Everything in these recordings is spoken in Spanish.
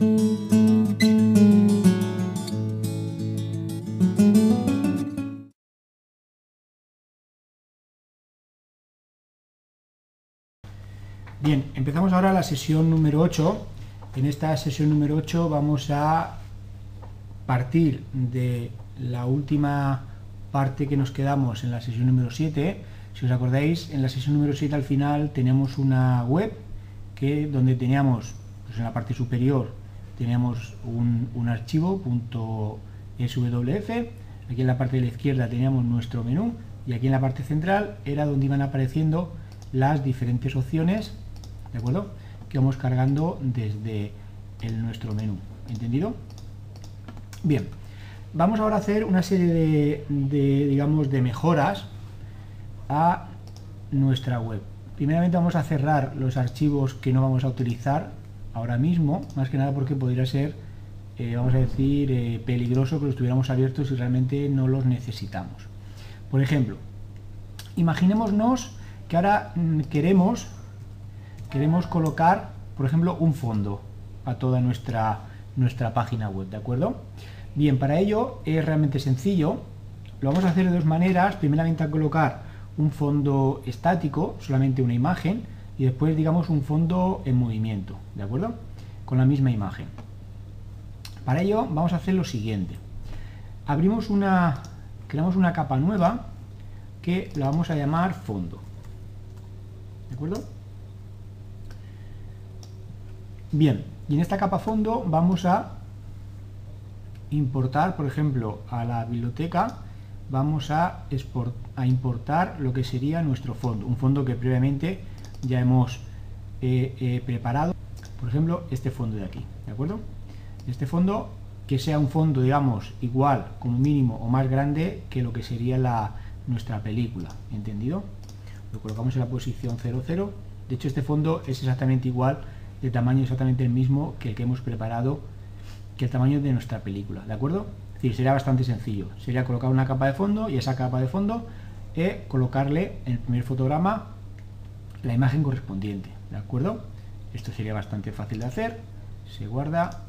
Bien, empezamos ahora la sesión número 8. En esta sesión número 8 vamos a partir de la última parte que nos quedamos en la sesión número 7. Si os acordáis, en la sesión número 7 al final tenemos una web que donde teníamos pues en la parte superior teníamos un, un archivo .swf, aquí en la parte de la izquierda teníamos nuestro menú y aquí en la parte central era donde iban apareciendo las diferentes opciones, ¿de acuerdo? Que vamos cargando desde el, nuestro menú, ¿entendido? Bien, vamos ahora a hacer una serie de, digamos, de mejoras a nuestra web. Primeramente vamos a cerrar los archivos que no vamos a utilizar ahora mismo, más que nada porque podría ser, eh, vamos a decir, eh, peligroso que los tuviéramos abiertos si realmente no los necesitamos. Por ejemplo, imaginémonos que ahora mm, queremos, queremos colocar, por ejemplo, un fondo a toda nuestra, nuestra página web, ¿de acuerdo? Bien, para ello es realmente sencillo. Lo vamos a hacer de dos maneras. Primeramente a colocar un fondo estático, solamente una imagen, y después digamos un fondo en movimiento, ¿de acuerdo? Con la misma imagen. Para ello vamos a hacer lo siguiente. Abrimos una, creamos una capa nueva que la vamos a llamar fondo. ¿De acuerdo? Bien, y en esta capa fondo vamos a importar, por ejemplo, a la biblioteca, vamos a, a importar lo que sería nuestro fondo, un fondo que previamente ya hemos eh, eh, preparado, por ejemplo, este fondo de aquí, ¿de acuerdo? Este fondo que sea un fondo, digamos, igual, como mínimo, o más grande que lo que sería la, nuestra película, ¿entendido? Lo colocamos en la posición 00. De hecho, este fondo es exactamente igual, de tamaño exactamente el mismo que el que hemos preparado, que el tamaño de nuestra película, ¿de acuerdo? Es sería bastante sencillo. Sería colocar una capa de fondo y esa capa de fondo eh, colocarle en el primer fotograma la imagen correspondiente, ¿de acuerdo? Esto sería bastante fácil de hacer. Se guarda,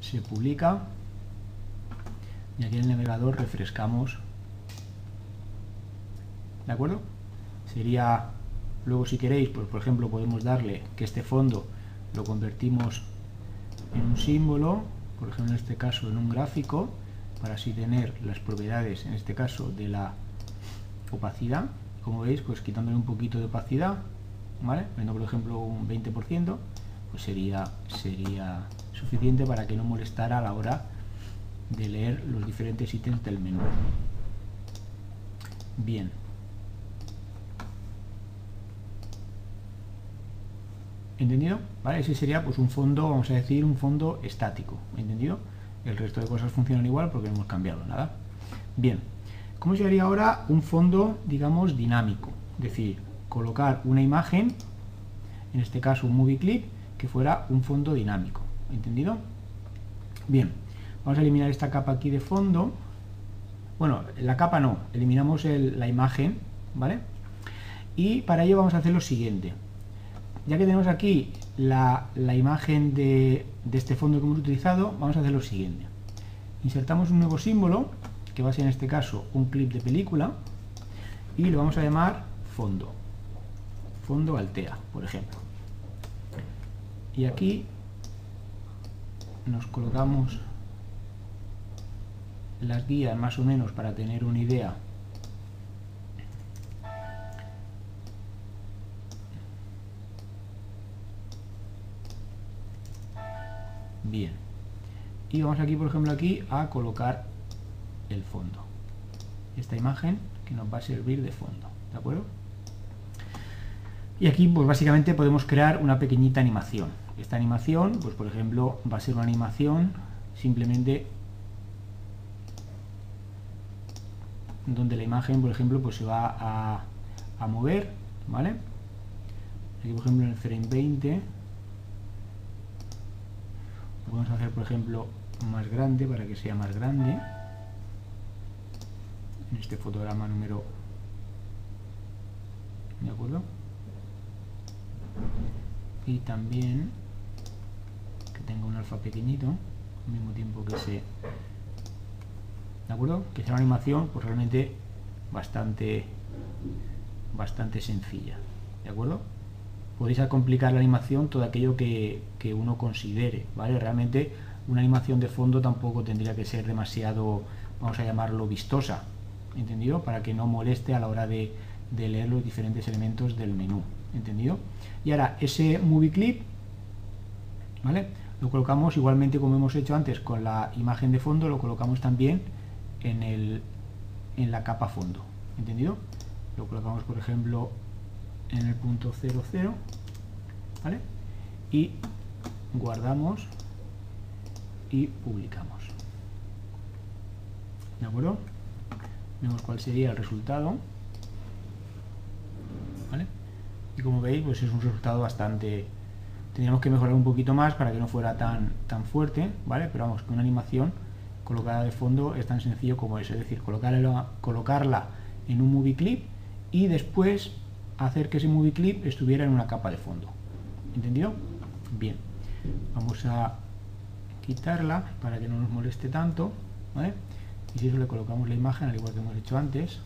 se publica y aquí en el navegador refrescamos ¿de acuerdo? Sería, luego si queréis, pues por ejemplo podemos darle que este fondo lo convertimos en un símbolo, por ejemplo en este caso en un gráfico, para así tener las propiedades, en este caso, de la opacidad. Como veis, pues quitándole un poquito de opacidad, ¿vale? Viendo por ejemplo un 20%, pues sería, sería suficiente para que no molestara a la hora de leer los diferentes ítems del menú. Bien, ¿Entendido? ¿Vale? Ese sería pues un fondo, vamos a decir, un fondo estático. ¿Entendido? El resto de cosas funcionan igual porque no hemos cambiado nada. Bien. ¿Cómo sería ahora un fondo, digamos, dinámico? Es decir, colocar una imagen, en este caso un movie clip, que fuera un fondo dinámico. ¿Entendido? Bien. Vamos a eliminar esta capa aquí de fondo. Bueno, la capa no, eliminamos la imagen, ¿vale? Y para ello vamos a hacer lo siguiente ya que tenemos aquí la, imagen de, este fondo que hemos utilizado, vamos a hacer lo siguiente. Insertamos un nuevo símbolo, que va a ser en este caso un clip de película, y lo vamos a llamar fondo. Fondo Altea, por ejemplo. Y aquí nos colocamos las guías más o menos para tener una idea Bien. Y vamos aquí, por ejemplo, aquí a colocar el fondo. Esta imagen que nos va a servir de fondo. ¿De acuerdo? Y aquí, pues básicamente podemos crear una pequeñita animación. Esta animación, pues por ejemplo, va a ser una animación simplemente donde la imagen, por ejemplo, pues se va a, mover, ¿vale? Aquí, por ejemplo, en el frame 20 podemos hacer por ejemplo más grande para que sea más grande en este fotograma número de acuerdo y también que tenga un alfa pequeñito al mismo tiempo que se de acuerdo que sea una animación pues realmente bastante bastante sencilla de acuerdo podéis complicar la animación todo aquello que, que uno considere, ¿vale? Realmente una animación de fondo tampoco tendría que ser demasiado, vamos a llamarlo, vistosa, ¿entendido? Para que no moleste a la hora de, de leer los diferentes elementos del menú, ¿entendido? Y ahora, ese movie clip, ¿vale? Lo colocamos igualmente como hemos hecho antes con la imagen de fondo, lo colocamos también en, el, en la capa fondo, ¿entendido? Lo colocamos, por ejemplo, en el punto 00, ¿vale? Y guardamos y publicamos. ¿De acuerdo? Vemos cuál sería el resultado. ¿Vale? Y como veis, pues es un resultado bastante... Tendríamos que mejorar un poquito más para que no fuera tan, tan fuerte, ¿vale? Pero vamos, que una animación colocada de fondo es tan sencillo como eso, es decir, colocarla, colocarla en un movie clip y después hacer que ese movie clip estuviera en una capa de fondo. ¿Entendido? Bien. Vamos a quitarla para que no nos moleste tanto y si eso le colocamos la imagen al igual que hemos hecho antes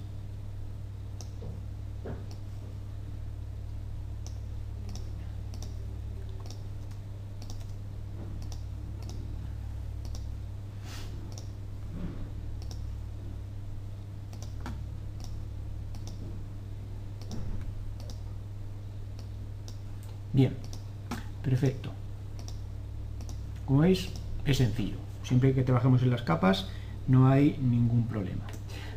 Bien, perfecto. Como veis, es sencillo. Siempre que trabajemos en las capas no hay ningún problema.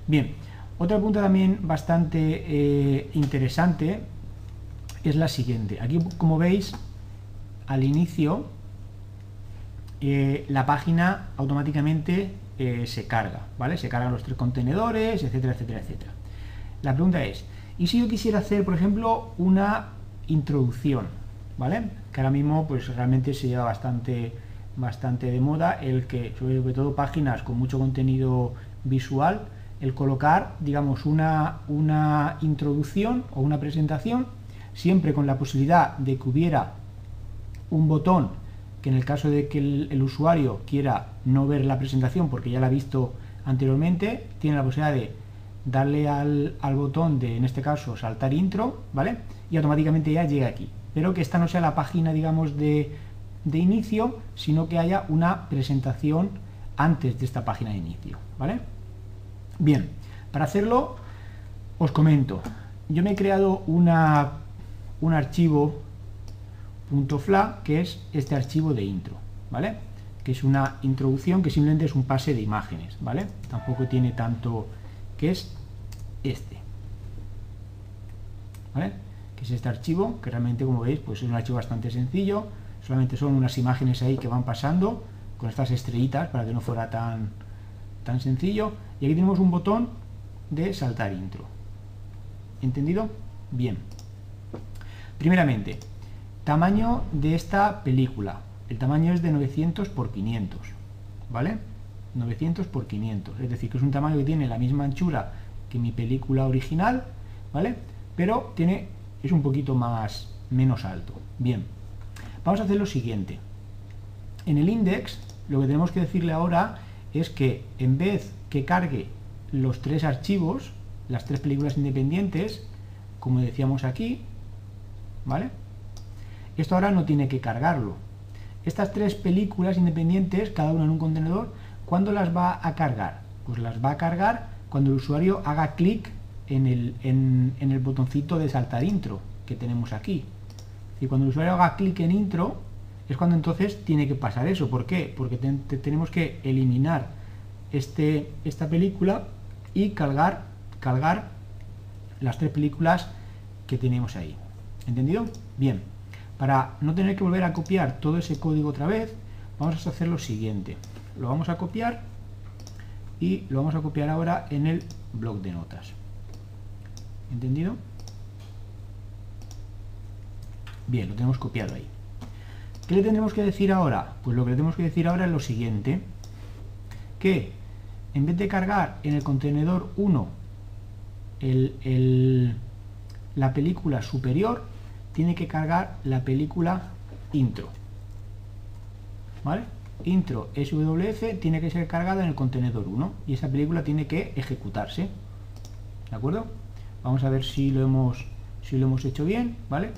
Bien, otra punta también bastante eh, interesante es la siguiente. Aquí, como veis, al inicio eh, la página automáticamente eh, se carga, ¿vale? Se cargan los tres contenedores, etcétera, etcétera, etcétera. La pregunta es, ¿y si yo quisiera hacer, por ejemplo, una introducción, ¿vale? Que ahora mismo, pues realmente se lleva bastante bastante de moda el que, sobre todo páginas con mucho contenido visual, el colocar, digamos, una, una introducción o una presentación, siempre con la posibilidad de que hubiera un botón que en el caso de que el, usuario quiera no ver la presentación porque ya la ha visto anteriormente, tiene la posibilidad de darle al, al, botón de, en este caso, saltar intro, ¿vale? Y automáticamente ya llega aquí. Pero que esta no sea la página, digamos, de de inicio, sino que haya una presentación antes de esta página de inicio, ¿vale? Bien, para hacerlo os comento, yo me he creado una, un archivo .fla que es este archivo de intro, ¿vale? Que es una introducción que simplemente es un pase de imágenes, ¿vale? Tampoco tiene tanto que es este, ¿vale? Que es este archivo, que realmente como veis pues es un archivo bastante sencillo, solamente son unas imágenes ahí que van pasando con estas estrellitas para que no fuera tan, tan sencillo. Y aquí tenemos un botón de saltar intro. ¿Entendido? Bien. Primeramente, tamaño de esta película. El tamaño es de 900 por 500, ¿vale? 900 por 500, es decir, que es un tamaño que tiene la misma anchura que mi película original, ¿vale? Pero tiene, es un poquito más, menos alto. Bien. Vamos a hacer lo siguiente. En el index, lo que tenemos que decirle ahora es que en vez que cargue los tres archivos, las tres películas independientes, como decíamos aquí, ¿vale? Esto ahora no tiene que cargarlo. Estas tres películas independientes, cada una en un contenedor, ¿cuándo las va a cargar? Pues las va a cargar cuando el usuario haga clic en el, en el botoncito de saltar intro que tenemos aquí. Y cuando el usuario haga clic en intro, es cuando entonces tiene que pasar eso. ¿Por qué? Porque tenemos que eliminar este, esta película y cargar, cargar las tres películas que tenemos ahí. ¿Entendido? Bien. Para no tener que volver a copiar todo ese código otra vez, vamos a hacer lo siguiente. Lo vamos a copiar y lo vamos a copiar ahora en el blog de notas. ¿Entendido? Bien, lo tenemos copiado ahí. ¿Qué le tendremos que decir ahora? Pues lo que le tenemos que decir ahora es lo siguiente, que en vez de cargar en el contenedor 1 la película superior, tiene que cargar la película intro. ¿Vale? Intro SWF tiene que ser cargada en el contenedor 1 y esa película tiene que ejecutarse. ¿De acuerdo? Vamos a ver si lo hemos, si lo hemos hecho bien, ¿vale?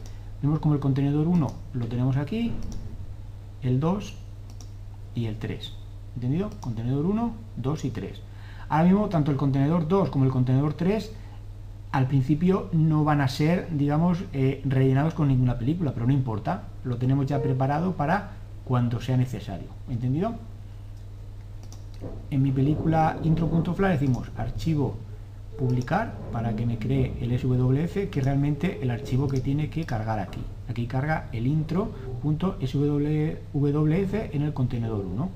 Vemos como el contenedor 1 lo tenemos aquí, el 2 y el 3. ¿Entendido? Contenedor 1, 2 y 3. Ahora mismo, tanto el contenedor 2 como el contenedor 3 al principio no van a ser, digamos, eh, rellenados con ninguna película, pero no importa, lo tenemos ya preparado para cuando sea necesario. ¿Entendido? En mi película intro.fla decimos archivo publicar para que me cree el SWF, que realmente el archivo que tiene que cargar aquí. Aquí carga el intro.swf en el contenedor 1.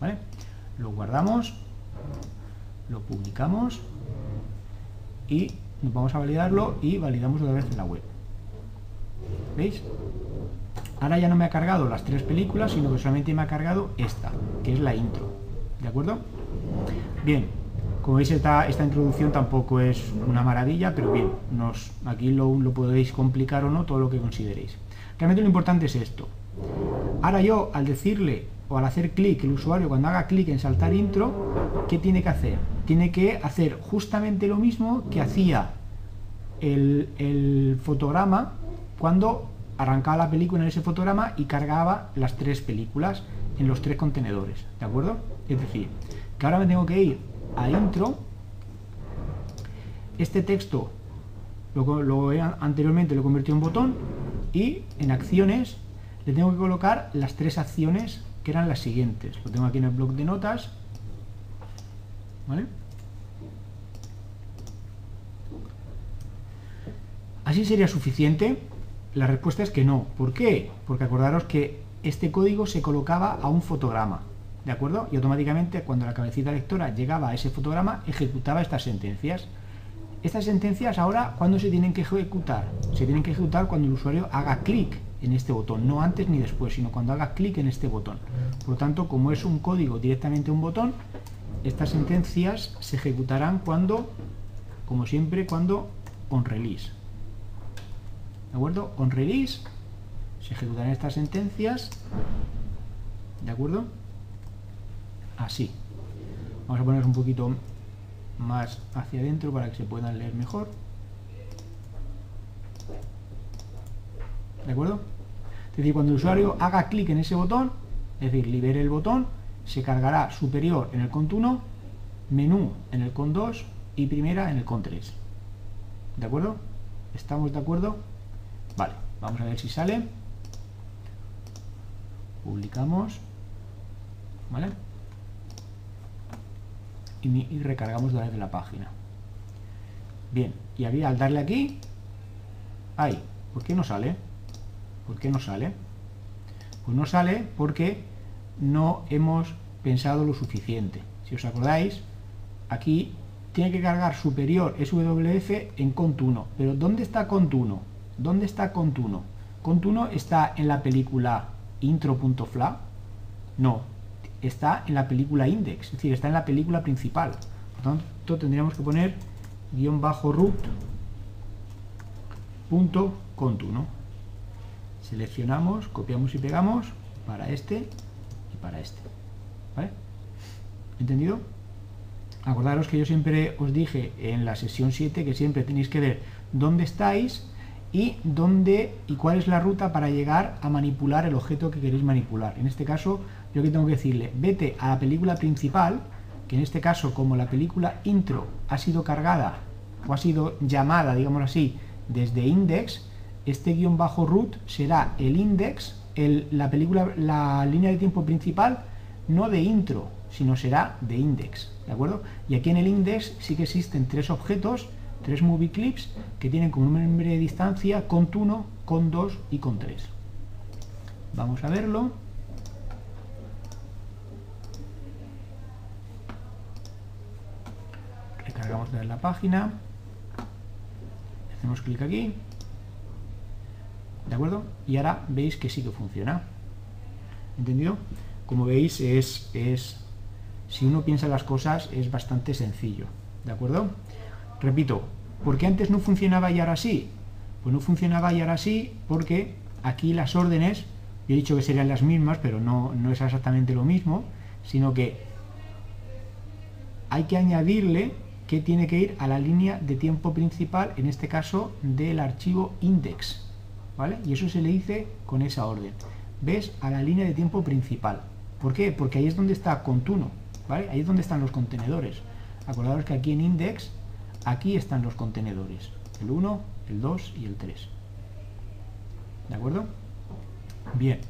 ¿Vale? Lo guardamos, lo publicamos y nos vamos a validarlo y validamos otra vez en la web. ¿Veis? Ahora ya no me ha cargado las tres películas, sino que solamente me ha cargado esta, que es la intro. ¿De acuerdo? Bien, como veis esta, introducción tampoco es una maravilla, pero bien, aquí lo, podéis complicar o no, todo lo que consideréis. Realmente lo importante es esto. Ahora yo, al decirle o al hacer clic, el usuario cuando haga clic en saltar intro, ¿qué tiene que hacer? Tiene que hacer justamente lo mismo que hacía el fotograma cuando arrancaba la película en ese fotograma y cargaba las tres películas en los tres contenedores, ¿de acuerdo? Es decir, que ahora me tengo que ir a intro, este texto lo, lo anteriormente lo he convertido en botón y en acciones le tengo que colocar las tres acciones que eran las siguientes. Lo tengo aquí en el blog de notas. ¿Vale? ¿Así sería suficiente? La respuesta es que no. ¿Por qué? Porque acordaros que este código se colocaba a un fotograma. ¿De acuerdo? Y automáticamente cuando la cabecita lectora llegaba a ese fotograma, ejecutaba estas sentencias. Estas sentencias ahora, ¿cuándo se tienen que ejecutar? Se tienen que ejecutar cuando el usuario haga clic en este botón, no antes ni después, sino cuando haga clic en este botón. Por lo tanto, como es un código directamente un botón, estas sentencias se ejecutarán cuando, como siempre, cuando on release. ¿De acuerdo? On release se ejecutarán estas sentencias. ¿De acuerdo? Así. Vamos a poner un poquito más hacia adentro para que se puedan leer mejor. ¿De acuerdo? Es decir, cuando el usuario haga clic en ese botón, es decir, libere el botón, se cargará superior en el cont 1, menú en el cont 2 y primera en el cont 3. ¿De acuerdo? ¿Estamos de acuerdo? Vale, vamos a ver si sale. Publicamos. ¿Vale? Y, recargamos de la página. Bien, y había al darle aquí, ahí, ¿por qué no sale? ¿Por qué no sale? Pues no sale porque no hemos pensado lo suficiente. Si os acordáis, aquí tiene que cargar superior SWF en cont1. Pero ¿dónde está cont1? ¿Dónde está cont1? Cont1 está en la película intro.fla. No, está en la película index, es decir, está en la película principal. Por tanto, tendríamos que poner guion bajo root punto cont1 seleccionamos, copiamos y pegamos para este y para este. ¿Entendido? Acordaros que yo siempre os dije en la sesión 7 que siempre tenéis que ver dónde estáis y dónde y cuál es la ruta para llegar a manipular el objeto que queréis manipular. En este caso, yo que tengo que decirle, vete a la película principal, que en este caso, como la película intro ha sido cargada o ha sido llamada, digamos así, desde index, este guion bajo root será el index, la película, la línea de tiempo principal, no de intro, sino será de index, ¿de acuerdo? Y aquí en el index sí que existen tres objetos, tres movie clips, que tienen como nombre de distancia cont 1, con 2 y con 3. Vamos a verlo. Recargamos de la página. Hacemos clic aquí. ¿De acuerdo? Y ahora veis que sí que funciona. ¿Entendido? Como veis, es, es si uno piensa las cosas, es bastante sencillo. ¿De acuerdo? Repito, ¿por qué antes no funcionaba y ahora sí? Pues no funcionaba y ahora sí porque aquí las órdenes, yo he dicho que serían las mismas, pero no, no es exactamente lo mismo, sino que hay que añadirle que tiene que ir a la línea de tiempo principal, en este caso del archivo index. ¿vale? Y eso se le dice con esa orden. ¿Ves? A la línea de tiempo principal. ¿Por qué? Porque ahí es donde está contuno, ¿vale? Ahí es donde están los contenedores. Acordaos que aquí en index, aquí están los contenedores. El 1, el 2 y el 3. ¿De acuerdo? Bien.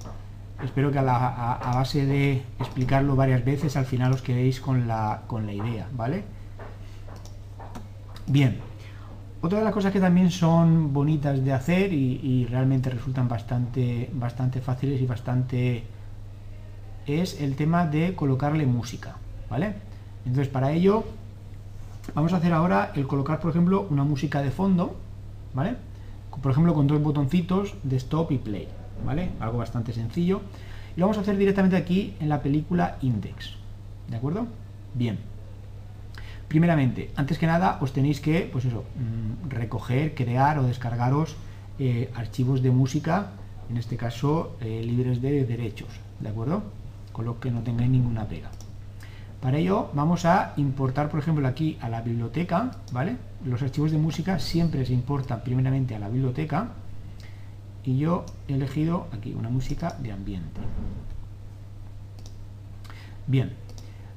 Espero que a, base de explicarlo varias veces al final os quedéis con la, con la idea, ¿vale? Bien. Otra de las cosas que también son bonitas de hacer y, realmente resultan bastante, bastante fáciles y bastante es el tema de colocarle música, ¿vale? Entonces para ello vamos a hacer ahora el colocar, por ejemplo, una música de fondo, ¿vale? Por ejemplo, con dos botoncitos de stop y play, ¿vale? Algo bastante sencillo. Y lo vamos a hacer directamente aquí en la película Index, ¿de acuerdo? Bien. Primeramente, antes que nada, os tenéis que, pues eso, mm, recoger, crear o descargaros eh, archivos de música, en este caso eh, libres de derechos, ¿de acuerdo? Con lo que no tengáis ninguna pega. Para ello vamos a importar, por ejemplo, aquí a la biblioteca, ¿vale? Los archivos de música siempre se importan primeramente a la biblioteca y yo he elegido aquí una música de ambiente. Bien,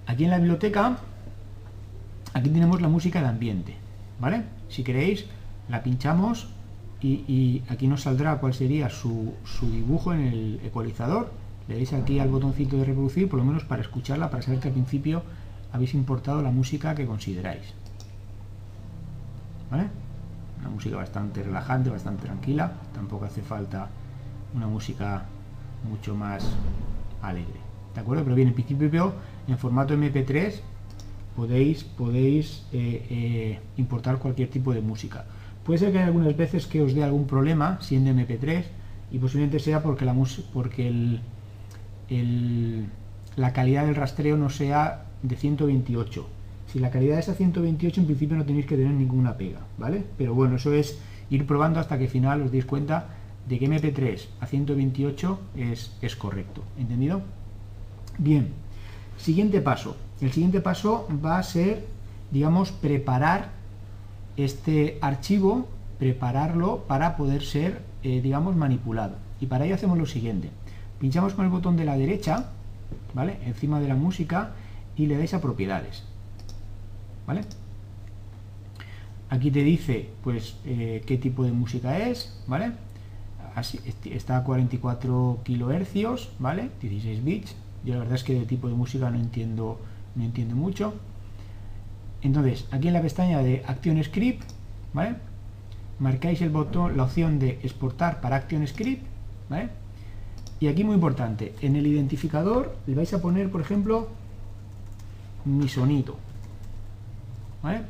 aquí en la biblioteca Aquí tenemos la música de ambiente, ¿vale? Si queréis, la pinchamos y, aquí nos saldrá cuál sería su, dibujo en el ecualizador. Le dais aquí al botoncito de reproducir, por lo menos para escucharla, para saber que al principio habéis importado la música que consideráis. ¿Vale? Una música bastante relajante, bastante tranquila. Tampoco hace falta una música mucho más alegre. ¿De acuerdo? Pero bien, en principio en formato MP3 podéis, podéis eh, eh, importar cualquier tipo de música. Puede ser que hay algunas veces que os dé algún problema siendo MP3 y posiblemente sea porque la, porque el, la calidad del rastreo no sea de 128. Si la calidad es a 128 en principio no tenéis que tener ninguna pega, ¿vale? Pero bueno, eso es ir probando hasta que al final os deis cuenta de que MP3 a 128 es, es correcto, ¿entendido? Bien, siguiente paso, el siguiente paso va a ser, digamos, preparar este archivo, prepararlo para poder ser, eh, digamos, manipulado. Y para ello hacemos lo siguiente. Pinchamos con el botón de la derecha, ¿vale? Encima de la música y le dais a propiedades, ¿vale? Aquí te dice, pues, eh, qué tipo de música es, ¿vale? Así, está a 44 kilohercios, ¿vale? 16 bits. Yo la verdad es que de tipo de música no entiendo no entiendo mucho. Entonces, aquí en la pestaña de Action Script, ¿vale? Marcáis el botón, la opción de exportar para Action Script, ¿vale? Y aquí muy importante, en el identificador le vais a poner, por ejemplo, mi sonido, ¿vale?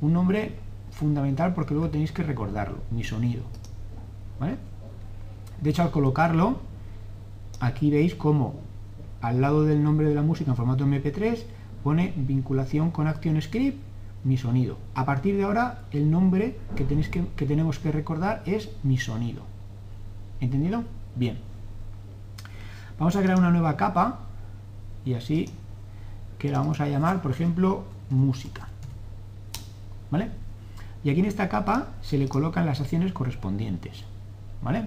Un nombre fundamental porque luego tenéis que recordarlo, mi sonido, ¿vale? De hecho, al colocarlo, aquí veis como al lado del nombre de la música en formato MP3 pone vinculación con ActionScript, mi sonido. A partir de ahora, el nombre que, que, tenemos que recordar es mi sonido. ¿Entendido? Bien. Vamos a crear una nueva capa y así que la vamos a llamar, por ejemplo, música. ¿Vale? Y aquí en esta capa se le colocan las acciones correspondientes. ¿Vale?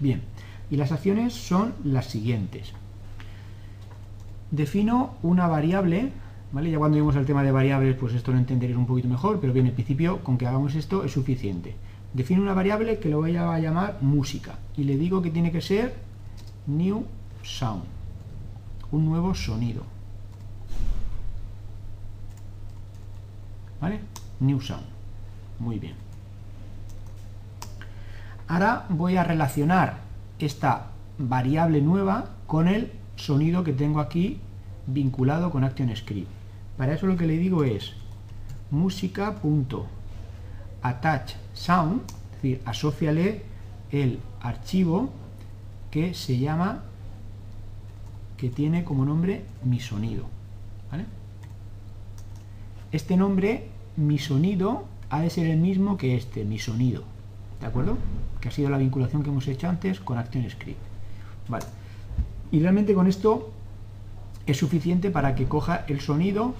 Bien. Y las acciones son las siguientes defino una variable, ¿vale? Ya cuando vimos el tema de variables, pues esto lo entenderéis un poquito mejor, pero bien, en principio, con que hagamos esto es suficiente. Defino una variable que lo voy a llamar música y le digo que tiene que ser new sound, un nuevo sonido. ¿Vale? New sound. Muy bien. Ahora voy a relacionar esta variable nueva con el sonido que tengo aquí vinculado con ActionScript. Para eso lo que le digo es música.attach sound, es decir, asociale el archivo que se llama, que tiene como nombre mi sonido. Este nombre, mi sonido, ha de ser el mismo que este, mi sonido. ¿De acuerdo? Que ha sido la vinculación que hemos hecho antes con ActionScript. Vale. Y realmente con esto es suficiente para que coja el sonido,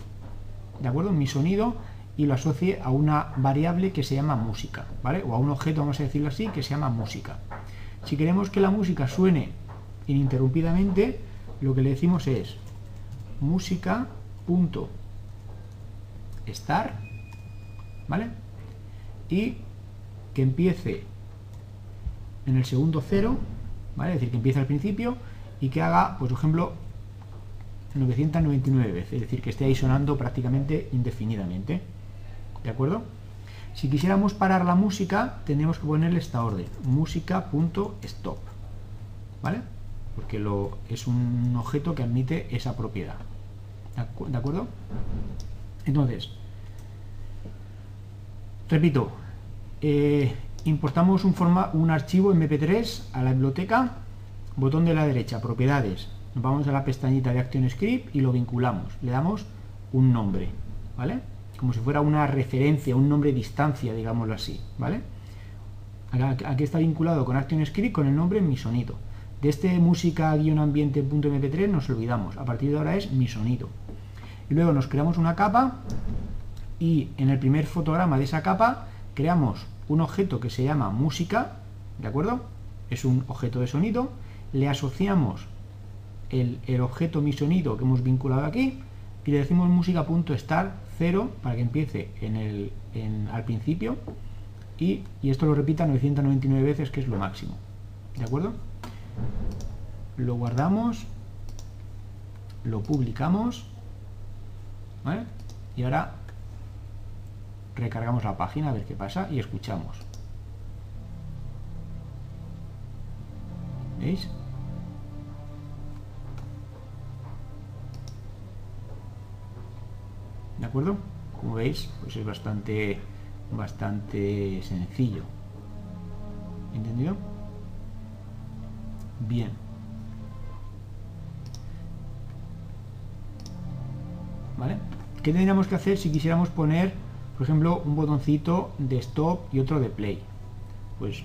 ¿de acuerdo? Mi sonido y lo asocie a una variable que se llama música, ¿vale? O a un objeto, vamos a decirlo así, que se llama música. Si queremos que la música suene ininterrumpidamente, lo que le decimos es música.estar, ¿vale? Y que empiece en el segundo cero, ¿vale? Es decir, que empiece al principio y que haga, pues, por ejemplo, 999 veces, es decir, que esté ahí sonando prácticamente indefinidamente. ¿De acuerdo? Si quisiéramos parar la música, tendríamos que ponerle esta orden, música.stop. ¿Vale? Porque lo, es un objeto que admite esa propiedad. ¿De acuerdo? Entonces, repito, eh, importamos un, forma, un archivo MP3 a la biblioteca, botón de la derecha, propiedades, vamos a la pestañita de ActionScript y lo vinculamos, le damos un nombre, ¿vale? Como si fuera una referencia, un nombre distancia, digámoslo así, ¿vale? Aquí está vinculado con ActionScript con el nombre mi sonido. De este música-ambiente.mp3 nos olvidamos, a partir de ahora es mi sonido. Y luego nos creamos una capa y en el primer fotograma de esa capa creamos un objeto que se llama música, ¿de acuerdo? Es un objeto de sonido, le asociamos el, objeto mi sonido que hemos vinculado aquí y le decimos música.start 0 para que empiece en el, al principio y, esto lo repita 999 veces que es lo máximo ¿de acuerdo? lo guardamos lo publicamos y ahora recargamos la página a ver qué pasa y escuchamos ¿veis? ¿De acuerdo? Como veis, pues es bastante, bastante sencillo. ¿Entendido? Bien. ¿Vale? ¿Qué tendríamos que hacer si quisiéramos poner, por ejemplo, un botoncito de stop y otro de play? Pues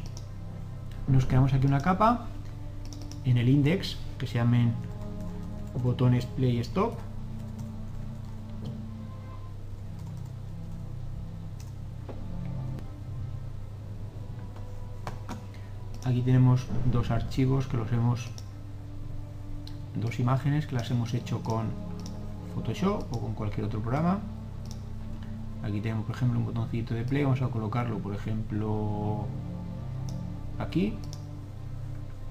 nos creamos aquí una capa en el index que se llamen botones play stop aquí tenemos dos archivos que los hemos dos imágenes que las hemos hecho con Photoshop o con cualquier otro programa. Aquí tenemos por ejemplo un botoncito de play. Vamos a colocarlo por ejemplo aquí.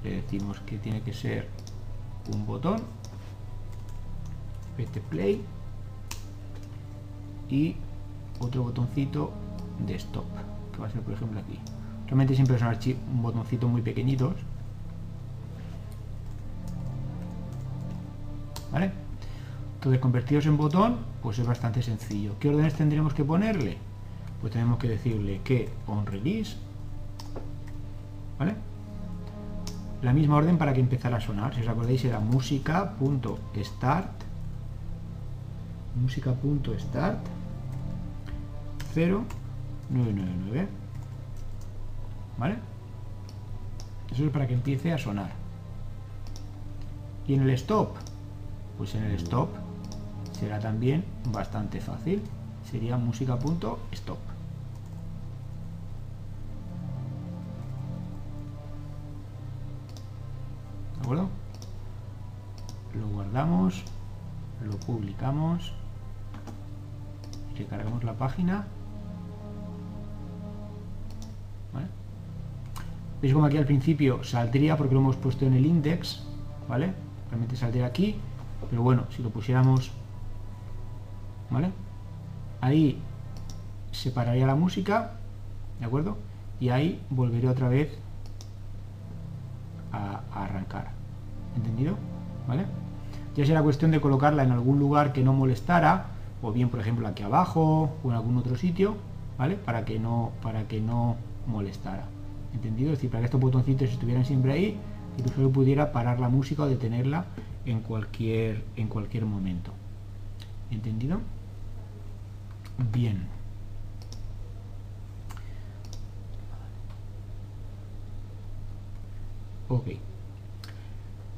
Le decimos que tiene que ser un botón pt play y otro botoncito de stop que va a ser por ejemplo aquí Realmente siempre son un botoncito muy pequeñitos. ¿Vale? Entonces, convertidos en botón, pues es bastante sencillo. ¿Qué órdenes tendríamos que ponerle? Pues tenemos que decirle que on release, ¿vale? La misma orden para que empezara a sonar. Si os acordáis era música.start música.start 0999 ¿Vale? Eso es para que empiece a sonar. Y en el stop, pues en el stop será también bastante fácil. Sería música.stop. ¿De acuerdo? Lo guardamos, lo publicamos, recargamos la página veis como aquí al principio saldría porque lo hemos puesto en el index vale realmente saldría aquí pero bueno si lo pusiéramos vale ahí separaría la música de acuerdo y ahí volveré otra vez a, arrancar entendido vale ya será cuestión de colocarla en algún lugar que no molestara o bien por ejemplo aquí abajo o en algún otro sitio vale para que no para que no molestara ¿entendido? Es decir, para que estos botoncitos estuvieran siempre ahí y tú solo pudiera parar la música o detenerla en cualquier, en cualquier momento. ¿Entendido? Bien. Ok.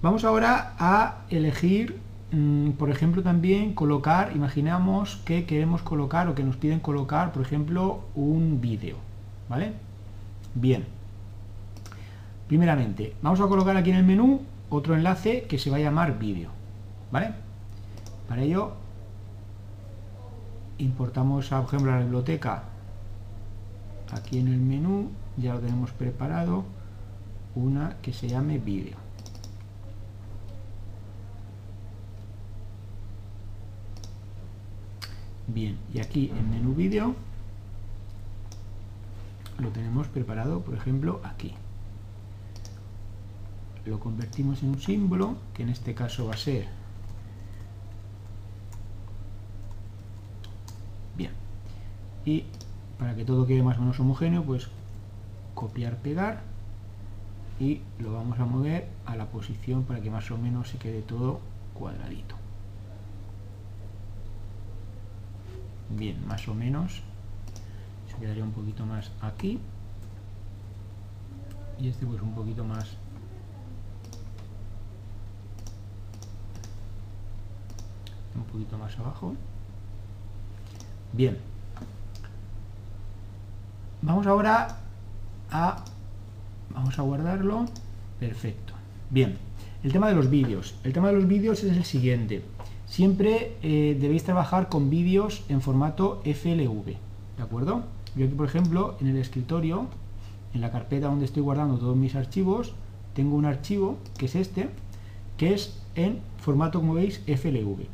Vamos ahora a elegir mm, por ejemplo, también colocar, imaginamos que queremos colocar o que nos piden colocar, por ejemplo, un vídeo, ¿vale? Bien. Primeramente, vamos a colocar aquí en el menú otro enlace que se va a llamar vídeo, ¿vale? Para ello, importamos, por ejemplo, la biblioteca aquí en el menú, ya lo tenemos preparado, una que se llame vídeo. Bien, y aquí en menú vídeo lo tenemos preparado, por ejemplo, aquí. Lo convertimos en un símbolo, que en este caso va a ser bien. Y para que todo quede más o menos homogéneo, pues copiar, pegar y lo vamos a mover a la posición para que más o menos se quede todo cuadradito. bien más o menos se quedaría un poquito más aquí y este pues un poquito más poquito más abajo. Bien. Vamos ahora a vamos a guardarlo. Perfecto. Bien. El tema de los vídeos. El tema de los vídeos es el siguiente. Siempre eh, debéis trabajar con vídeos en formato FLV, ¿de acuerdo? Yo aquí, por ejemplo, en el escritorio, en la carpeta donde estoy guardando todos mis archivos, tengo un archivo, que es este, que es en formato, como veis, FLV.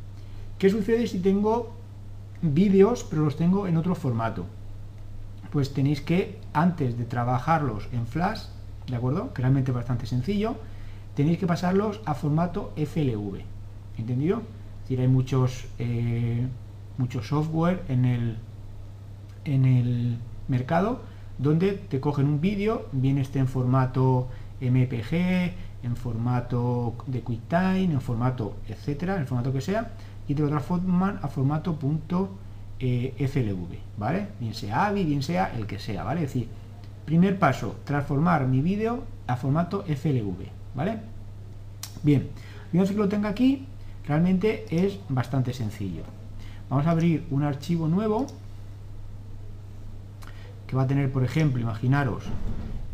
¿Qué sucede si tengo vídeos, pero los tengo en otro formato? Pues tenéis que, antes de trabajarlos en Flash, ¿de acuerdo? Que realmente es bastante sencillo, tenéis que pasarlos a formato FLV, ¿entendido? hay muchos, eh, muchos software en el, en el mercado donde te cogen un vídeo, viene este en formato MPG, en formato de QuickTime, en formato etcétera, en el formato que sea, y te lo transforman a formato punto, eh, FLV, ¿vale? Bien sea AVI, bien sea el que sea, ¿vale? Es decir, primer paso, transformar mi vídeo a formato FLV, ¿vale? Bien, yo que lo tenga aquí, Realmente es bastante sencillo. Vamos a abrir un archivo nuevo que va a tener, por ejemplo, imaginaros,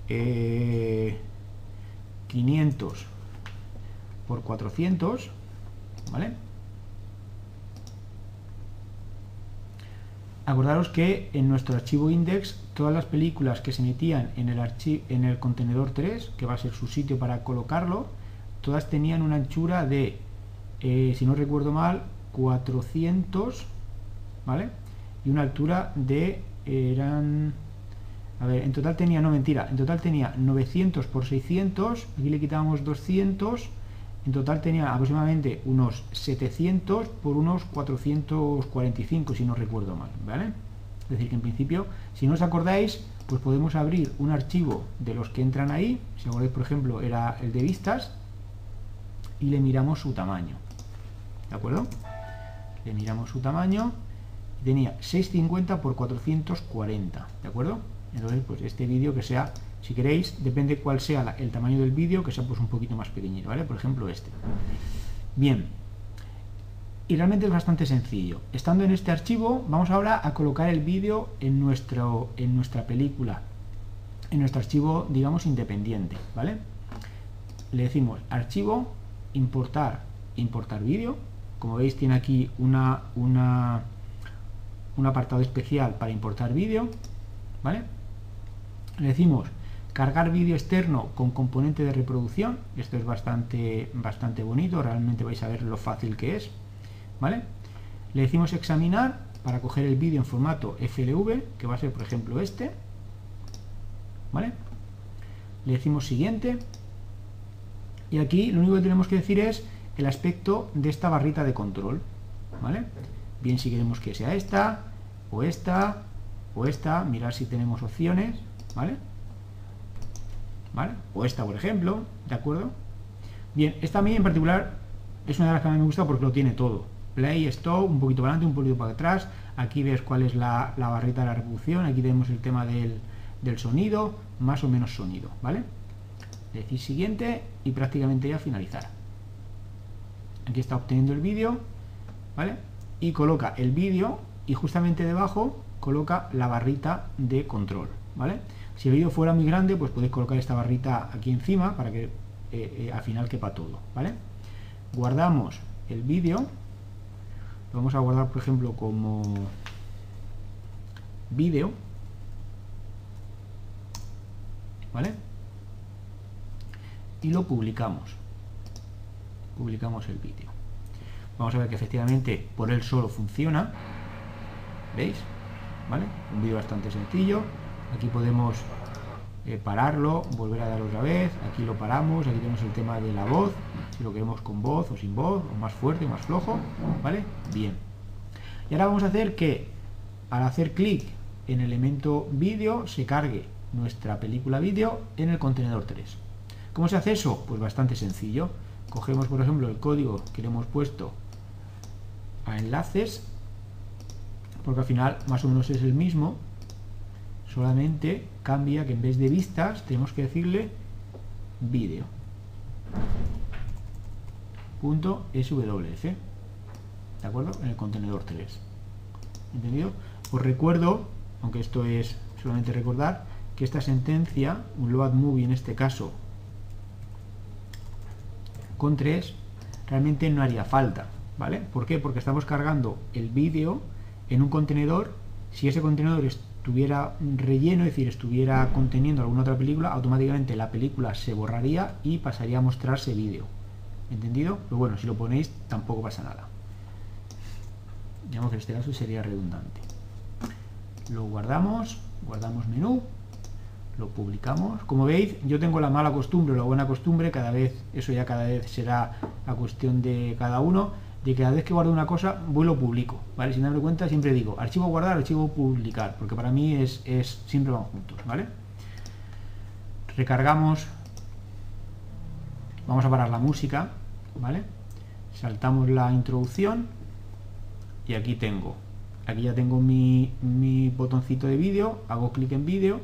500 eh, por 400, ¿vale? Acordaros que en nuestro archivo index todas las películas que se metían en el, en el contenedor 3, que va a ser su sitio para colocarlo, todas tenían una anchura de eh, si no recuerdo mal, 400, ¿vale? Y una altura de, eran, a ver, en total tenía, no mentira, en total tenía 900 por 600, aquí le quitábamos 200, en total tenía aproximadamente unos 700 por unos 445, si no recuerdo mal, ¿vale? Es decir, que en principio, si no os acordáis, pues podemos abrir un archivo de los que entran ahí, si acordáis, por ejemplo, era el de vistas, y le miramos su tamaño. ¿de acuerdo? Le miramos su tamaño tenía 650 por 440, ¿de acuerdo? Entonces, pues este vídeo que sea, si queréis, depende cuál sea el tamaño del vídeo, que sea pues un poquito más pequeñito, ¿vale? Por ejemplo, este. Bien, y realmente es bastante sencillo. Estando en este archivo, vamos ahora a colocar el vídeo en, en nuestra película, en nuestro archivo, digamos, independiente, ¿vale? Le decimos archivo, importar, importar vídeo, como veis tiene aquí una, una, un apartado especial para importar vídeo, ¿vale? Le decimos cargar vídeo externo con componente de reproducción, esto es bastante, bastante bonito, realmente vais a ver lo fácil que es, ¿vale? Le decimos examinar para coger el vídeo en formato FLV, que va a ser por ejemplo este, ¿vale? Le decimos siguiente, y aquí lo único que tenemos que decir es el aspecto de esta barrita de control, ¿vale? Bien si queremos que sea esta, o esta, o esta, mirar si tenemos opciones, ¿vale? ¿Vale? O esta, por ejemplo, ¿de acuerdo? Bien, esta a mí en particular es una de las que más me gusta porque lo tiene todo. Play, stop, un poquito para adelante, un poquito para atrás. Aquí ves cuál es la, barrita de la reproducción. Aquí tenemos el tema del, del sonido, más o menos sonido, ¿vale? Decir siguiente y prácticamente ya finalizar. aquí está obteniendo el vídeo, ¿vale? Y coloca el vídeo y justamente debajo coloca la barrita de control, ¿vale? Si el vídeo fuera muy grande, pues podéis colocar esta barrita aquí encima para que eh, eh, al final quepa todo, ¿vale? Guardamos el vídeo, lo vamos a guardar por ejemplo como vídeo, ¿vale? Y lo publicamos, publicamos el vídeo. Vamos a ver que efectivamente por él solo funciona, ¿veis? ¿Vale? Un vídeo bastante sencillo, aquí podemos eh, pararlo, volver a dar otra vez, aquí lo paramos, aquí tenemos el tema de la voz, si lo queremos con voz o sin voz, o más fuerte o más flojo, ¿vale? Bien. Y ahora vamos a hacer que al hacer clic en el elemento vídeo se cargue nuestra película vídeo en el contenedor 3. ¿Cómo se hace eso? Pues bastante sencillo. Cogemos, por ejemplo, el código que le hemos puesto a enlaces, porque al final más o menos es el mismo, solamente cambia que en vez de vistas tenemos que decirle vídeo. Punto swf de acuerdo en el contenedor 3 entendido os recuerdo aunque esto es solamente recordar que esta sentencia un load movie en este caso con 3 realmente no haría falta ¿vale? ¿por qué? porque estamos cargando el vídeo en un contenedor. Si ese contenedor es tuviera un relleno, es decir, estuviera conteniendo alguna otra película, automáticamente la película se borraría y pasaría a mostrarse vídeo. ¿Entendido? Pero bueno, si lo ponéis tampoco pasa nada. Digamos que en este caso sería redundante. Lo guardamos, guardamos menú, lo publicamos. Como veis, yo tengo la mala costumbre o la buena costumbre, cada vez, eso ya cada vez será la cuestión de cada uno de cada vez que guardo una cosa, voy lo publico, ¿vale? Sin darme cuenta, siempre digo archivo guardar, archivo publicar, porque para mí es, es siempre van juntos, ¿vale? Recargamos, vamos a parar la música, ¿vale? Saltamos la introducción y aquí tengo, aquí ya tengo mi, mi botoncito de vídeo, hago clic en vídeo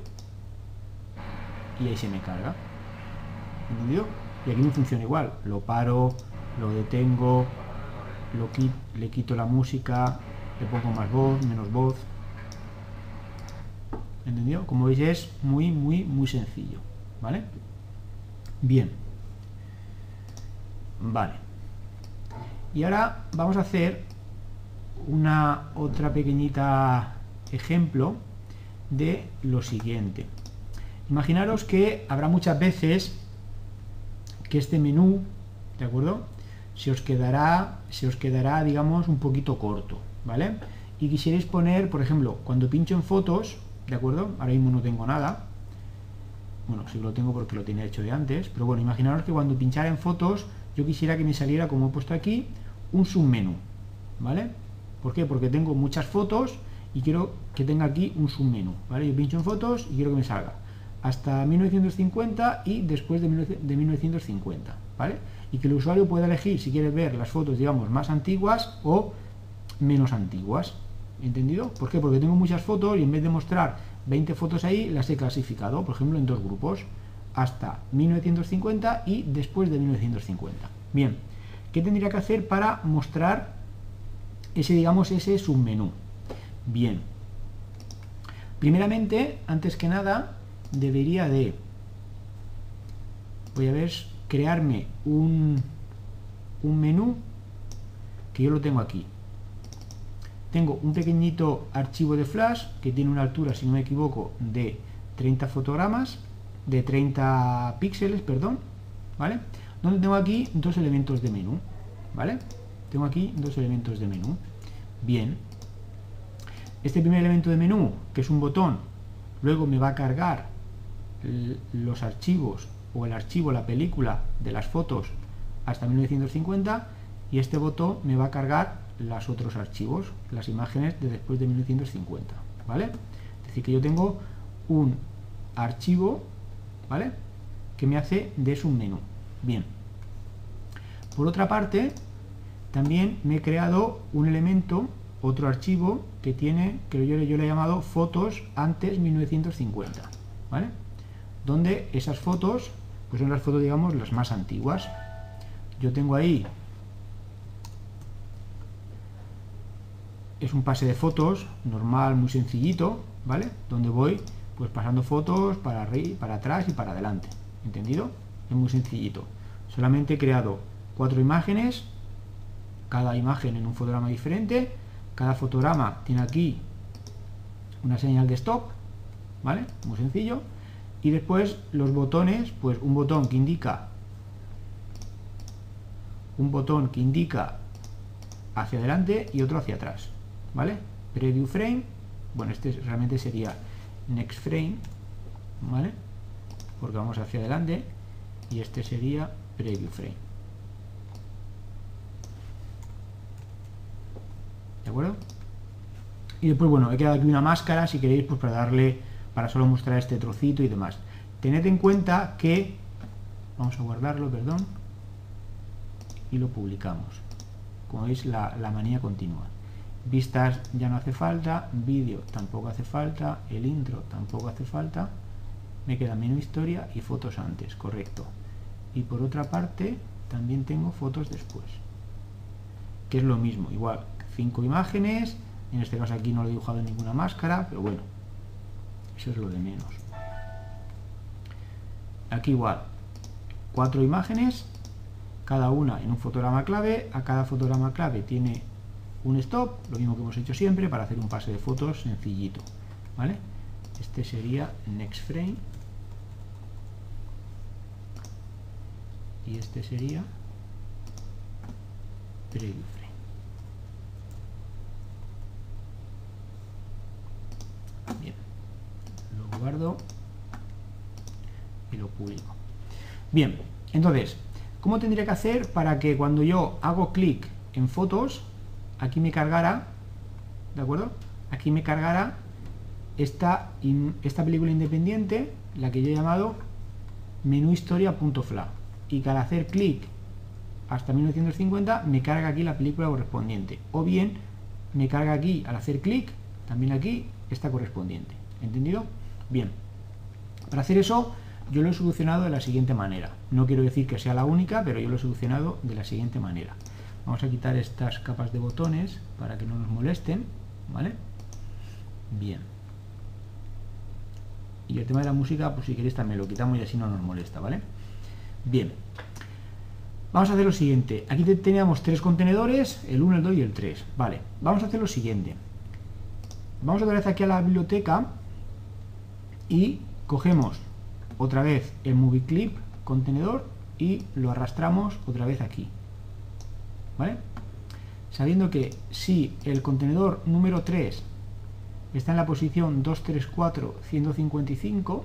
y ahí se me carga, ¿entendido? Y aquí me funciona igual, lo paro, lo detengo, lo le quito la música, le pongo más voz, menos voz. ¿Entendido? Como veis es muy, muy, muy sencillo. ¿Vale? Bien. Vale. Y ahora vamos a hacer una otra pequeñita ejemplo de lo siguiente. Imaginaros que habrá muchas veces que este menú, ¿de acuerdo? Se os quedará, se os quedará, digamos, un poquito corto, ¿vale? Y quisierais poner, por ejemplo, cuando pincho en fotos, ¿de acuerdo? Ahora mismo no tengo nada. Bueno, sí lo tengo porque lo tenía hecho de antes, pero bueno, imaginaros que cuando pinchara en fotos, yo quisiera que me saliera, como he puesto aquí, un submenú, ¿vale? ¿Por qué? Porque tengo muchas fotos y quiero que tenga aquí un submenú, ¿vale? Yo pincho en fotos y quiero que me salga hasta 1950 y después de 1950, ¿vale? Y que el usuario pueda elegir si quiere ver las fotos, digamos, más antiguas o menos antiguas. ¿Entendido? ¿Por qué? Porque tengo muchas fotos y en vez de mostrar 20 fotos ahí, las he clasificado, por ejemplo, en dos grupos, hasta 1950 y después de 1950. Bien, ¿qué tendría que hacer para mostrar ese, digamos, ese submenú? Bien, primeramente, antes que nada, debería de, voy a ver crearme un, un menú que yo lo tengo aquí. Tengo un pequeñito archivo de flash que tiene una altura, si no me equivoco, de 30 fotogramas, de 30 píxeles, perdón, ¿vale? Donde tengo aquí dos elementos de menú, ¿vale? Tengo aquí dos elementos de menú. Bien. Este primer elemento de menú, que es un botón, luego me va a cargar los archivos o el archivo, la película de las fotos hasta 1950 y este botón me va a cargar los otros archivos, las imágenes de después de 1950, ¿vale? Es decir, que yo tengo un archivo, ¿vale? Que me hace de su menú. Bien. Por otra parte, también me he creado un elemento, otro archivo, que tiene, que yo, yo le he llamado fotos antes 1950, ¿vale? Donde esas fotos pues son las fotos, digamos, las más antiguas. Yo tengo ahí, es un pase de fotos, normal, muy sencillito, ¿vale? Donde voy, pues pasando fotos para arriba, para atrás y para adelante, ¿entendido? Es muy sencillito. Solamente he creado cuatro imágenes, cada imagen en un fotograma diferente, cada fotograma tiene aquí una señal de stop, ¿vale? Muy sencillo y después los botones, pues un botón que indica un botón que indica hacia adelante y otro hacia atrás, ¿vale? Preview frame, bueno, este realmente sería next frame, ¿vale? Porque vamos hacia adelante y este sería preview frame. ¿De acuerdo? Y después, bueno, he quedado aquí una máscara, si queréis, pues para darle, para solo mostrar este trocito y demás. Tened en cuenta que, vamos a guardarlo, perdón, y lo publicamos. Como veis, la, la manía continua. Vistas ya no hace falta, vídeo tampoco hace falta, el intro tampoco hace falta. Me queda menú historia y fotos antes, correcto. Y por otra parte, también tengo fotos después. Que es lo mismo, igual, cinco imágenes, en este caso aquí no lo he dibujado en ninguna máscara, pero bueno, eso es lo de menos. Aquí igual, cuatro imágenes, cada una en un fotograma clave, a cada fotograma clave tiene un stop, lo mismo que hemos hecho siempre para hacer un pase de fotos sencillito, ¿vale? Este sería next frame y este sería preview frame. Bien, guardo y lo publico. Bien, entonces, ¿cómo tendría que hacer para que cuando yo hago clic en fotos aquí me cargará, ¿de acuerdo? Aquí me cargará esta, esta película independiente, la que yo he llamado menú historia.fla. Y que al hacer clic hasta 1950 me carga aquí la película correspondiente. O bien me carga aquí, al hacer clic, también aquí, esta correspondiente. ¿Entendido? Bien. Para hacer eso, yo lo he solucionado de la siguiente manera. No quiero decir que sea la única, pero yo lo he solucionado de la siguiente manera. Vamos a quitar estas capas de botones para que no nos molesten, ¿vale? Bien. Y el tema de la música, pues si queréis también lo quitamos y así no nos molesta, ¿vale? Bien. Vamos a hacer lo siguiente. Aquí teníamos tres contenedores, el 1, el 2 y el 3. Vale, vamos a hacer lo siguiente. Vamos otra vez aquí a la biblioteca y cogemos otra vez el movie clip contenedor y lo arrastramos otra vez aquí. Sabiendo que si el contenedor número 3 está en la posición 234 155,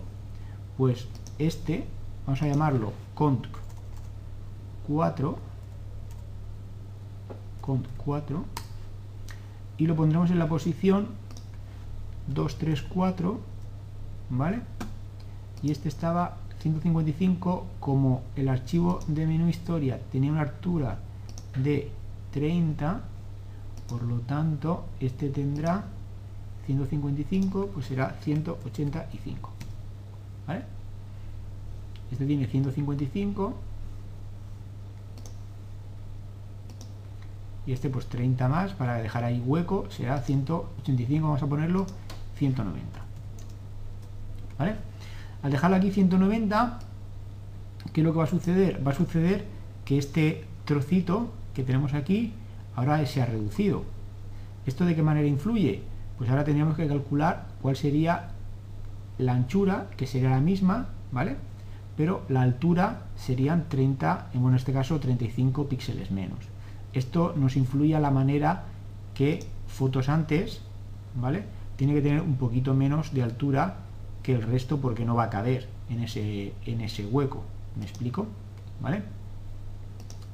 pues este, vamos a llamarlo cont 4, cont 4, y lo pondremos en la posición 234, ¿vale? Y este estaba 155, como el archivo de menú historia tenía una altura de 30 por lo tanto este tendrá 155 pues será 185 ¿vale? este tiene 155 y este pues 30 más para dejar ahí hueco será 185 vamos a ponerlo 190 ¿vale? al dejarlo aquí 190 ¿qué es lo que va a suceder? va a suceder que este trocito que tenemos aquí ahora se ha reducido. ¿Esto de qué manera influye? Pues ahora tendríamos que calcular cuál sería la anchura, que sería la misma, ¿vale? Pero la altura serían 30, en este caso 35 píxeles menos. Esto nos influye a la manera que fotos antes, ¿vale? Tiene que tener un poquito menos de altura que el resto porque no va a caber en ese, en ese hueco. ¿Me explico? ¿Vale?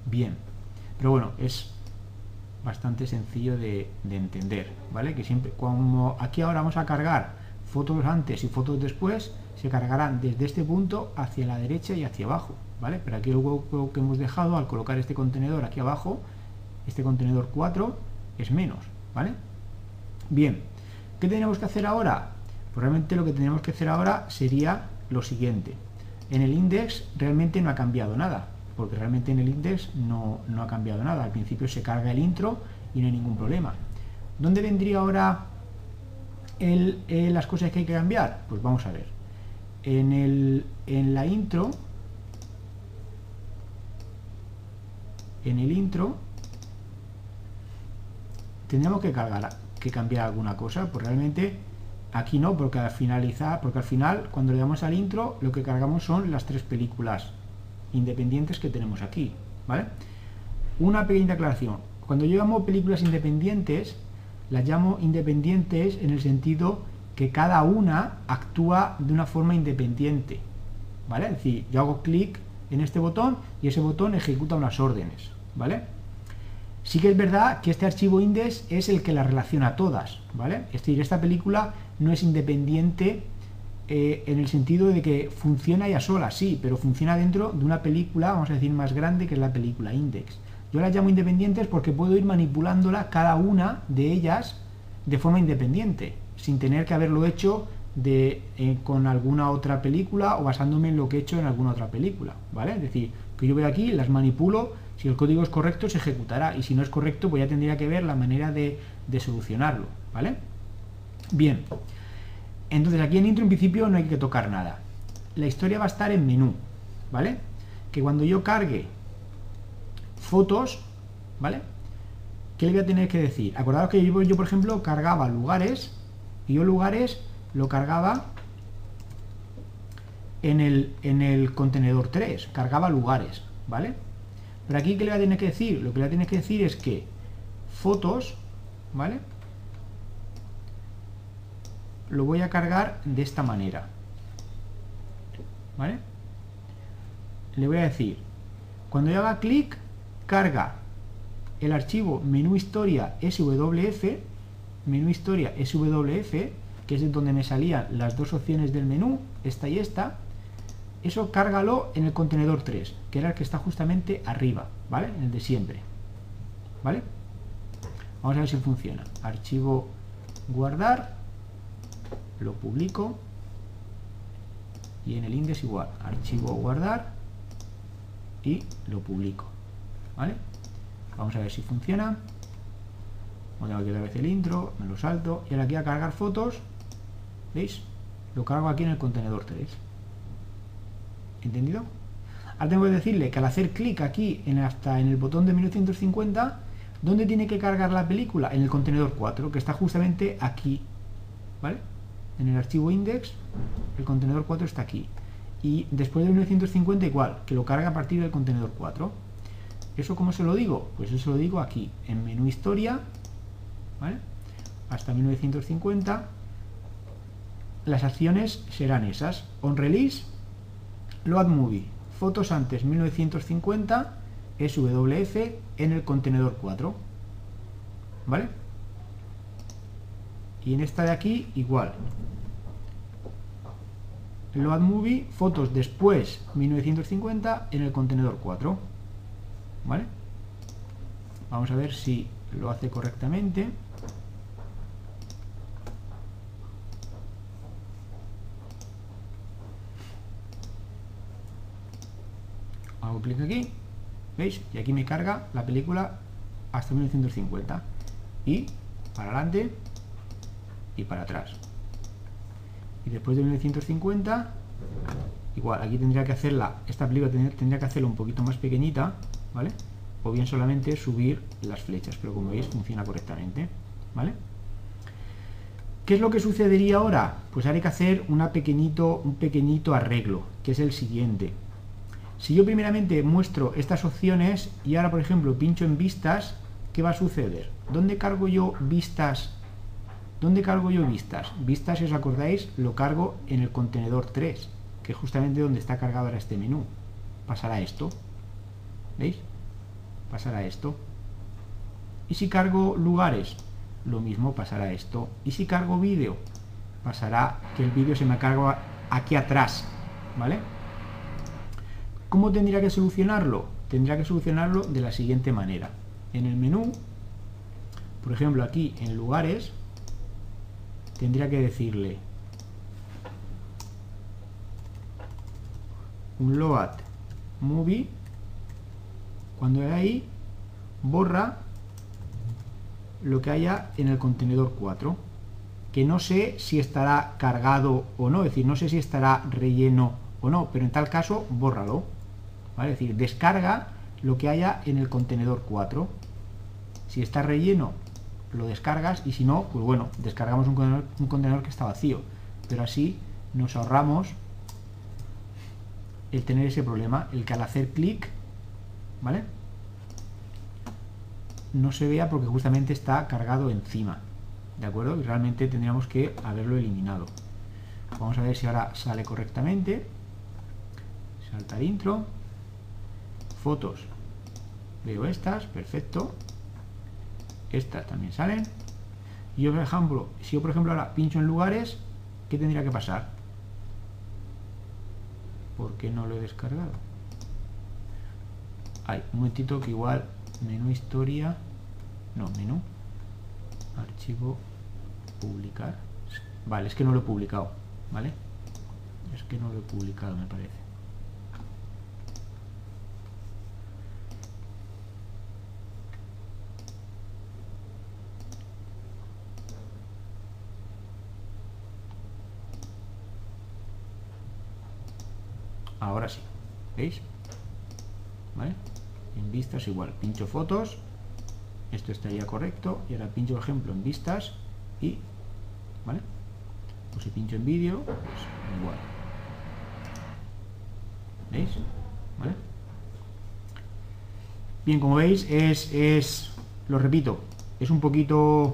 Bien. Pero bueno, es bastante sencillo de, entender, ¿vale? Que siempre, como aquí ahora vamos a cargar fotos antes y fotos después, se cargarán desde este punto hacia la derecha y hacia abajo, ¿vale? Pero aquí el hueco que hemos dejado al colocar este contenedor aquí abajo, este contenedor 4, es menos, ¿vale? Bien, ¿qué tenemos que hacer ahora? Realmente lo que tenemos que hacer ahora sería lo siguiente. En el index realmente no ha cambiado nada, porque realmente en el index no, ha cambiado nada. Al principio se carga el intro y no hay ningún problema. ¿Dónde vendría ahora las cosas que hay que cambiar? Pues vamos a ver. En, el, en la intro, en el intro, tendríamos que cargar, que cambiar alguna cosa, pues realmente aquí no, porque al finalizar, porque al final, cuando le damos al intro, lo que cargamos son las tres películas independientes que tenemos aquí, ¿vale? Una pequeña aclaración. Cuando yo llamo películas independientes, las llamo independientes en el sentido que cada una actúa de una forma independiente. ¿Vale? Es decir, yo hago clic en este botón y ese botón ejecuta unas órdenes. ¿Vale? Sí que es verdad que este archivo index es el que las relaciona todas. ¿Vale? Es decir, esta película no es independiente eh, en el sentido de que funciona ya sola, sí, pero funciona dentro de una película, vamos a decir, más grande que es la película index. Yo las llamo independientes porque puedo ir manipulándola cada una de ellas de forma independiente, sin tener que haberlo hecho de, eh, con alguna otra película o basándome en lo que he hecho en alguna otra película, ¿vale? Es decir, que yo voy aquí, las manipulo, si el código es correcto se ejecutará y si no es correcto pues ya tendría que ver la manera de, de solucionarlo, ¿vale? Bien, entonces aquí en intro en principio no hay que tocar nada. La historia va a estar en menú, ¿vale? Que cuando yo cargue fotos, ¿vale? ¿Qué le voy a tener que decir? Acordaos que yo, por ejemplo, cargaba lugares, y yo lugares lo cargaba en el, en el contenedor 3, cargaba lugares, ¿vale? Pero aquí, ¿qué le voy a tener que decir? Lo que le voy a tener que decir es que fotos, ¿vale? Lo voy a cargar de esta manera, ¿vale? Le voy a decir, cuando yo haga clic, carga el archivo menú historia SWF, menú historia SWF, que es de donde me salían las dos opciones del menú, esta y esta, eso cárgalo en el contenedor 3, que era el que está justamente arriba, ¿vale? En el de siempre, ¿vale? Vamos a ver si funciona. Archivo guardar, lo publico, y en el index igual, archivo guardar, y lo publico. ¿vale? Vamos a ver si funciona. Voy aquí otra vez el intro, me lo salto y ahora aquí a cargar fotos, ¿veis? Lo cargo aquí en el contenedor 3. ¿Entendido? Ahora tengo que decirle que al hacer clic aquí en hasta en el botón de 1950, ¿dónde tiene que cargar la película? En el contenedor 4, que está justamente aquí, ¿vale? En el archivo index, el contenedor 4 está aquí. Y después de 1950 igual, que lo carga a partir del contenedor 4. ¿Eso cómo se lo digo? Pues eso lo digo aquí, en menú historia, ¿vale? hasta 1950, las acciones serán esas. On release, load movie, fotos antes 1950, SWF en el contenedor 4. ¿Vale? Y en esta de aquí, igual. Load movie, fotos después 1950 en el contenedor 4. ¿vale? Vamos a ver si lo hace correctamente. Hago clic aquí, ¿veis? Y aquí me carga la película hasta 1950. Y para adelante y para atrás. Y después de 1950, igual, aquí tendría que hacerla, esta película tendría que hacerla un poquito más pequeñita, ¿vale? O bien solamente subir las flechas, pero como veis funciona correctamente, ¿vale? ¿Qué es lo que sucedería ahora? Pues hay que hacer una pequeñito, un pequeñito arreglo, que es el siguiente. Si yo primeramente muestro estas opciones y ahora, por ejemplo, pincho en vistas, ¿qué va a suceder? ¿Dónde cargo yo vistas? ¿Dónde cargo yo vistas? Vistas, si os acordáis, lo cargo en el contenedor 3, que es justamente donde está cargado ahora este menú. Pasará esto. ¿Veis? Pasará esto. Y si cargo lugares, lo mismo pasará esto. Y si cargo vídeo, pasará que el vídeo se me carga aquí atrás, ¿vale? ¿Cómo tendría que solucionarlo? Tendría que solucionarlo de la siguiente manera. En el menú, por ejemplo aquí en lugares, tendría que decirle un load movie cuando hay ahí, borra lo que haya en el contenedor 4, que no sé si estará cargado o no, es decir, no sé si estará relleno o no, pero en tal caso, bórralo. Es decir, descarga lo que haya en el contenedor 4. Si está relleno, lo descargas y si no, pues bueno, descargamos un contenedor, que está vacío. Pero así nos ahorramos el tener ese problema, el que al hacer clic, ¿vale? No se vea porque justamente está cargado encima, ¿de acuerdo? Y realmente tendríamos que haberlo eliminado. Vamos a ver si ahora sale correctamente. Salta el intro. Fotos. Veo estas, perfecto. Estas también salen. Y yo, por ejemplo, si yo por ejemplo ahora pincho en lugares, ¿qué tendría que pasar? ¿Por qué no lo he descargado? Hay un momentito que igual menú historia, no, menú, archivo, publicar. Vale, es que no lo he publicado, ¿vale? Es que no lo he publicado, me parece. Ahora sí ¿veis? ¿vale? en vistas igual, pincho fotos esto estaría correcto y ahora pincho ejemplo en vistas y ¿vale? o si pincho en vídeo pues igual ¿veis? ¿vale? bien, como veis es, es lo repito es un poquito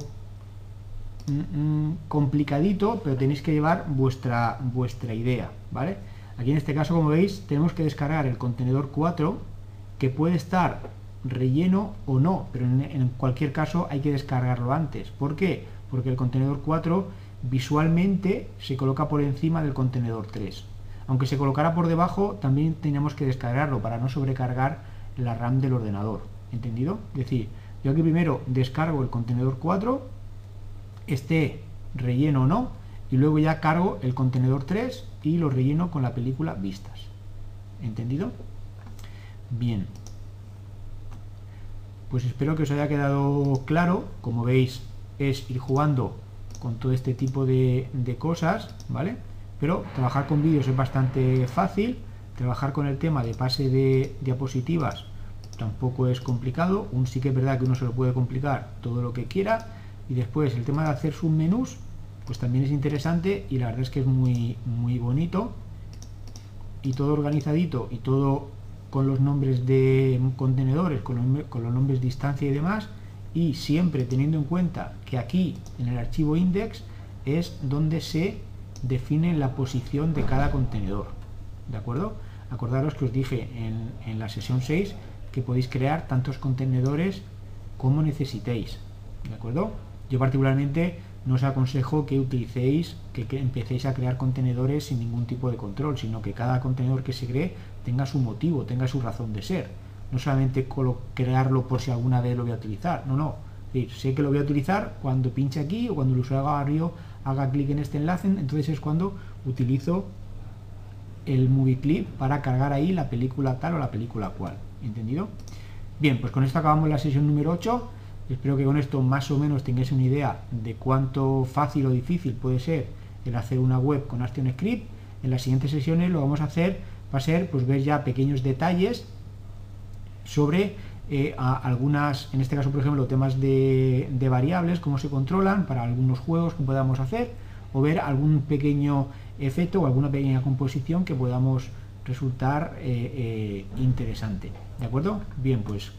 mm, mm, complicadito pero tenéis que llevar vuestra vuestra idea ¿vale? Aquí en este caso, como veis, tenemos que descargar el contenedor 4, que puede estar relleno o no, pero en, cualquier caso hay que descargarlo antes. ¿Por qué? Porque el contenedor 4 visualmente se coloca por encima del contenedor 3. Aunque se colocara por debajo, también tenemos que descargarlo para no sobrecargar la RAM del ordenador. ¿Entendido? Es decir, yo aquí primero descargo el contenedor 4, esté relleno o no, y luego ya cargo el contenedor 3 y lo relleno con la película vistas. ¿Entendido? Bien. Pues espero que os haya quedado claro. Como veis, es ir jugando con todo este tipo de, cosas, ¿vale? Pero trabajar con vídeos es bastante fácil. Trabajar con el tema de pase de diapositivas tampoco es complicado. Un sí que es verdad que uno se lo puede complicar todo lo que quiera. Y después el tema de hacer submenús pues también es interesante y la verdad es que es muy, muy bonito y todo organizadito y todo con los nombres de contenedores, con los, nombres de distancia y demás y siempre teniendo en cuenta que aquí en el archivo index es donde se define la posición de cada contenedor ¿de acuerdo? acordaros que os dije en, en la sesión 6 que podéis crear tantos contenedores como necesitéis ¿de acuerdo? yo particularmente no os aconsejo que utilicéis, que, empecéis a crear contenedores sin ningún tipo de control, sino que cada contenedor que se cree tenga su motivo, tenga su razón de ser. No solamente crearlo por si alguna vez lo voy a utilizar, no, no. sé que lo voy a utilizar cuando pinche aquí o cuando el usuario haga clic en este enlace, entonces es cuando utilizo el movie clip para cargar ahí la película tal o la película cual. ¿Entendido? Bien, pues con esto acabamos la sesión número 8. Espero que con esto más o menos tengáis una idea de cuánto fácil o difícil puede ser el hacer una web con ActionScript. En las siguientes sesiones lo vamos a hacer, va a ser pues ver ya pequeños detalles sobre eh, algunas, en este caso por ejemplo, temas de, variables, cómo se controlan para algunos juegos que podamos hacer, o ver algún pequeño efecto o alguna pequeña composición que podamos resultar eh, eh, interesante. ¿De acuerdo? Bien, pues